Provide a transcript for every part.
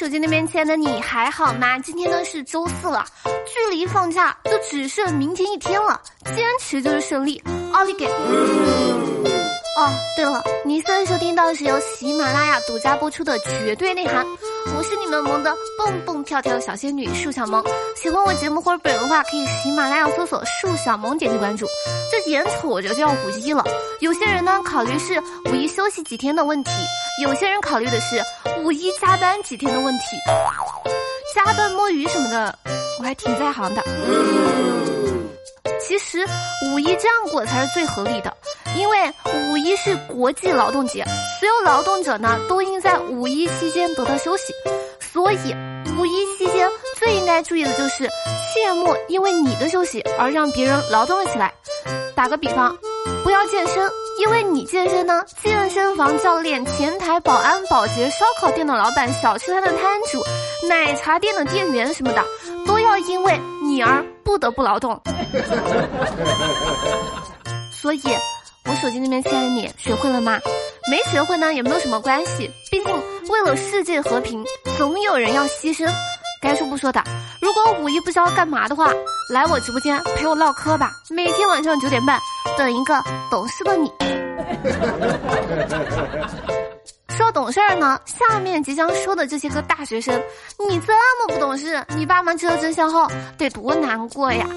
手机那边亲爱的你还好吗？今天呢是周四了，距离放假就只剩明天一天了，坚持就是胜利，奥利给！哦，对了，你现在收听到的是由喜马拉雅独家播出的《绝对内涵》，我是你们萌的蹦蹦跳跳小仙女树小萌。喜欢我节目或者本人的话，可以喜马拉雅搜索树小萌，点击关注。这眼瞅着就要五一了，有些人呢考虑是五一休息几天的问题，有些人考虑的是五一加班几天的问题。加班摸鱼什么的，我还挺在行的。其实五一这样过才是最合理的。因为五一是国际劳动节，所有劳动者呢都应在五一期间得到休息，所以五一期间最应该注意的就是切莫因为你的休息而让别人劳动了起来。打个比方，不要健身，因为你健身呢，健身房教练、前台保安、保洁、烧烤店的老板、小吃摊的摊主、奶茶店的店员什么的，都要因为你而不得不劳动。所以。我手机那边亲爱的你学会了吗？没学会呢也没有什么关系，毕竟为了世界和平，总有人要牺牲。该说不说的，如果五一不知道干嘛的话，来我直播间陪我唠嗑吧。每天晚上九点半，等一个懂事的你。说懂事儿呢，下面即将说的这些个大学生，你这么不懂事，你爸妈知道真相后得多难过呀！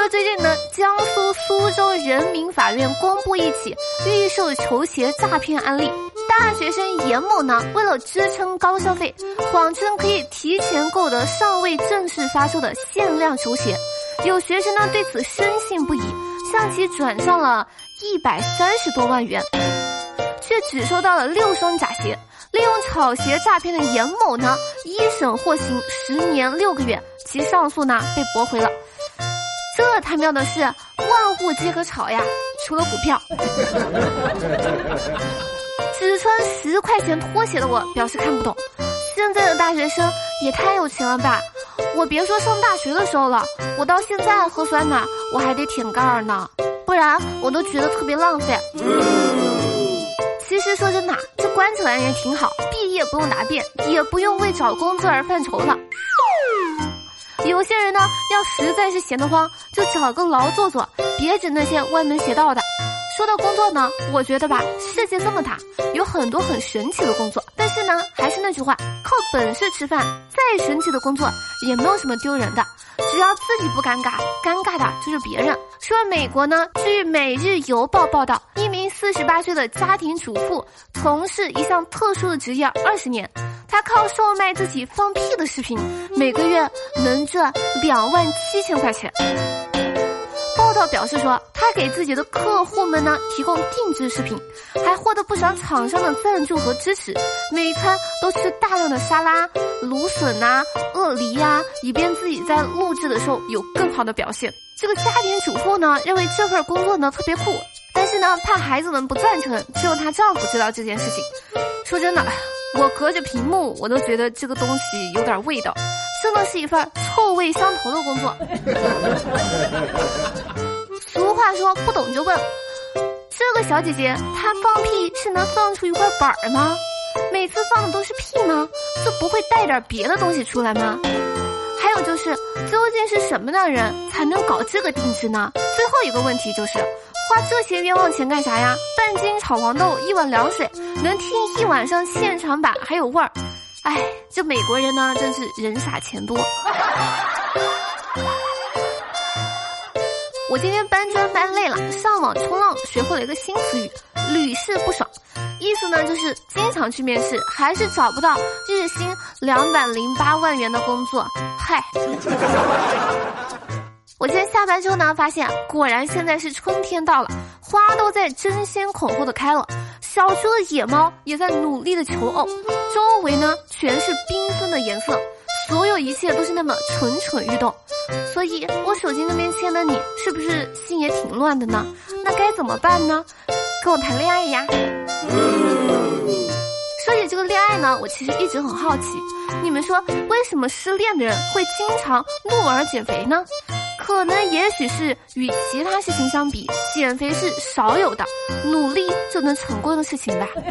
说最近呢，江苏苏州人民法院公布一起预售球鞋诈骗案例，大学生严某呢，为了支撑高消费，谎称可以提前购得尚未正式发售的限量球鞋，有学生呢对此深信不疑，向其转账了一百三十多万元。却只收到了六双假鞋，利用炒鞋诈骗的严某呢，一审获刑十年六个月，其上诉呢被驳回了。这他喵的是万物皆可炒呀，除了股票。只穿十块钱拖鞋的我表示看不懂，现在的大学生也太有钱了吧！我别说上大学的时候了，我到现在喝酸奶我还得舔盖儿呢，不然我都觉得特别浪费。其实说真的，这关起来也挺好，毕业不用答辩，也不用为找工作而犯愁了。有些人呢，要实在是闲得慌，就找个牢做做，别指那些歪门邪道的。说到工作呢，我觉得吧，世界这么大，有很多很神奇的工作。但是呢，还是那句话，靠本事吃饭，再神奇的工作也没有什么丢人的，只要自己不尴尬，尴尬的就是别人。说美国呢，据《每日邮报》报道，一名四十八岁的家庭主妇从事一项特殊的职业二十年，她靠售卖自己放屁的视频，每个月能赚两万七千块钱。报道表示说，他给自己的客户们呢提供定制视频，还获得不少厂商的赞助和支持。每餐都吃大量的沙拉、芦笋呐、鳄梨呀，以便自己在录制的时候有更好的表现。这个家庭主妇呢，认为这份工作呢特别酷，但是呢，怕孩子们不赞成，只有她丈夫知道这件事情。说真的，我隔着屏幕，我都觉得这个东西有点味道。真的是一份臭味相投的工作。俗话说不懂就问，这个小姐姐她放屁是能放出一块板儿吗？每次放的都是屁吗？就不会带点别的东西出来吗？还有就是，究竟是什么样的人才能搞这个定制呢？最后一个问题就是，花这些冤枉钱干啥呀？半斤炒黄豆，一碗凉水，能听一晚上现场版还有味儿。哎，这美国人呢，真是人傻钱多。我今天搬砖搬累了，上网冲浪学会了一个新词语“屡试不爽”，意思呢就是经常去面试，还是找不到日薪两百零八万元的工作。嗨，我今天下班之后呢，发现果然现在是春天到了，花都在争先恐后的开了。小区的野猫也在努力的求偶，周围呢全是缤纷的颜色，所有一切都是那么蠢蠢欲动，所以我手机那边亲爱的你是不是心也挺乱的呢？那该怎么办呢？跟我谈恋爱呀！说起这个恋爱呢，我其实一直很好奇，你们说为什么失恋的人会经常怒而减肥呢？可能也许是与其他事情相比，减肥是少有的努力就能成功的事情吧。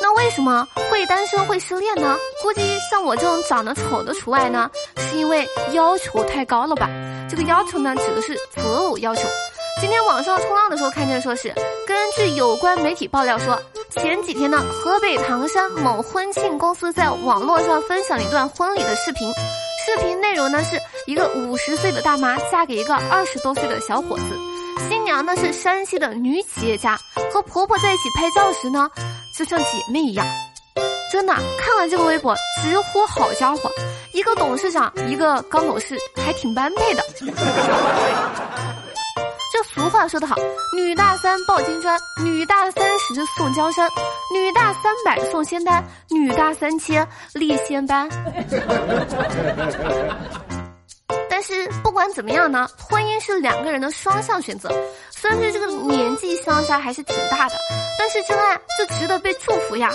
那为什么会单身会失恋呢？估计像我这种长得丑的除外呢，是因为要求太高了吧？这个要求呢，指的是择偶要求。今天网上冲浪的时候看见说是，根据有关媒体爆料说，前几天呢，河北唐山某婚庆公司在网络上分享了一段婚礼的视频，视频内容呢是一个五十岁的大妈嫁给一个二十多岁的小伙子，新娘呢是山西的女企业家，和婆婆在一起拍照时呢，就像姐妹一样。真的，看完这个微博，直呼好家伙，一个董事长，一个刚懂事，还挺般配的。俗话说得好，女大三抱金砖，女大三十送江山，女大三百送仙丹，女大三千立仙班。但是不管怎么样呢，婚姻是两个人的双向选择。虽然是这个年纪相差还是挺大的，但是真爱就值得被祝福呀。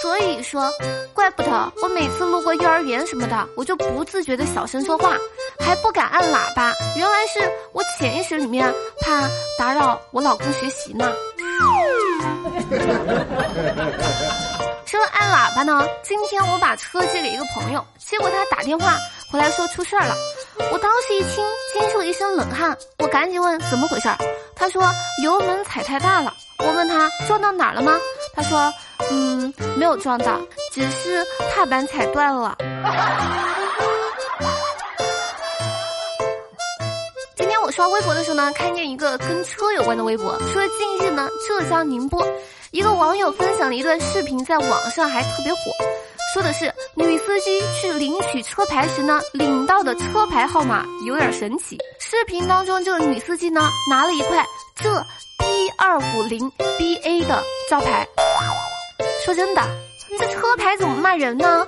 所以说，怪不得我每次路过幼儿园什么的，我就不自觉的小声说话，还不敢按喇叭。原来是我潜意识里面怕打扰我老公学习呢。说按喇叭呢，今天我把车借给一个朋友，结果他打电话回来说出事儿了。我当时一听，惊出一身冷汗。我赶紧问怎么回事儿，他说油门踩太大了。我问他撞到哪儿了吗？他说嗯没有撞到，只是踏板踩断了。今天我刷微博的时候呢，看见一个跟车有关的微博，说近日呢浙江宁波一个网友分享了一段视频，在网上还特别火。说的是女司机去领取车牌时呢，领到的车牌号码有点神奇。视频当中，这个女司机呢拿了一块这 B 二五零 BA 的招牌。说真的，这车牌怎么骂人呢？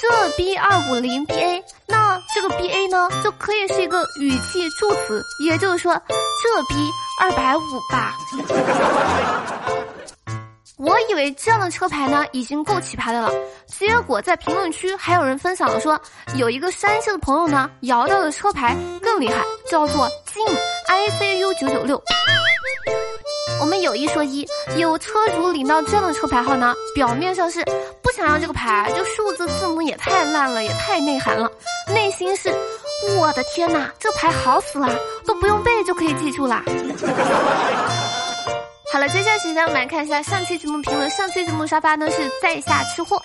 这 B 二五零 BA，那这个 BA 呢就可以是一个语气助词，也就是说这 B 二百五吧。我以为这样的车牌呢已经够奇葩的了，结果在评论区还有人分享了说，有一个山西的朋友呢摇到的车牌更厉害，叫做晋 ICU 九九六。我们有一说一，有车主领到这样的车牌号呢，表面上是不想要这个牌，就数字字母也太烂了，也太内涵了，内心是，我的天哪，这牌好死啊，都不用背就可以记住啦。好了，接下来时间我们来看一下上期节目评论。上期节目沙发呢是在下吃货，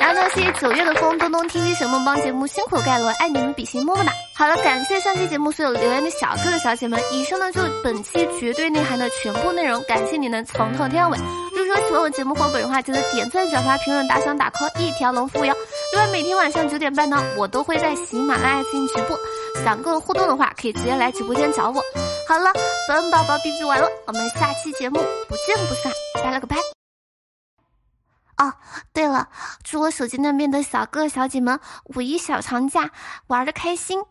然后呢谢谢九月的风东东 TV 神梦帮节目辛苦盖楼，爱你们比心么么哒。好了，感谢上期节目所有留言的小哥哥小姐们。以上呢就是本期绝对内涵的全部内容，感谢你能从头听到尾。如果说喜欢我节目或本人的话，记得点赞、转发、评论、打赏、打 call，一条龙服务哟。另外每天晚上九点半呢，我都会在喜马拉雅进行直播，想跟我互动的话，可以直接来直播间找我。好了，本宝宝 BB 完了，我们下期节目不见不散，拜了个拜。哦，对了，祝我手机那边的小哥哥小姐们五一小长假玩的开心。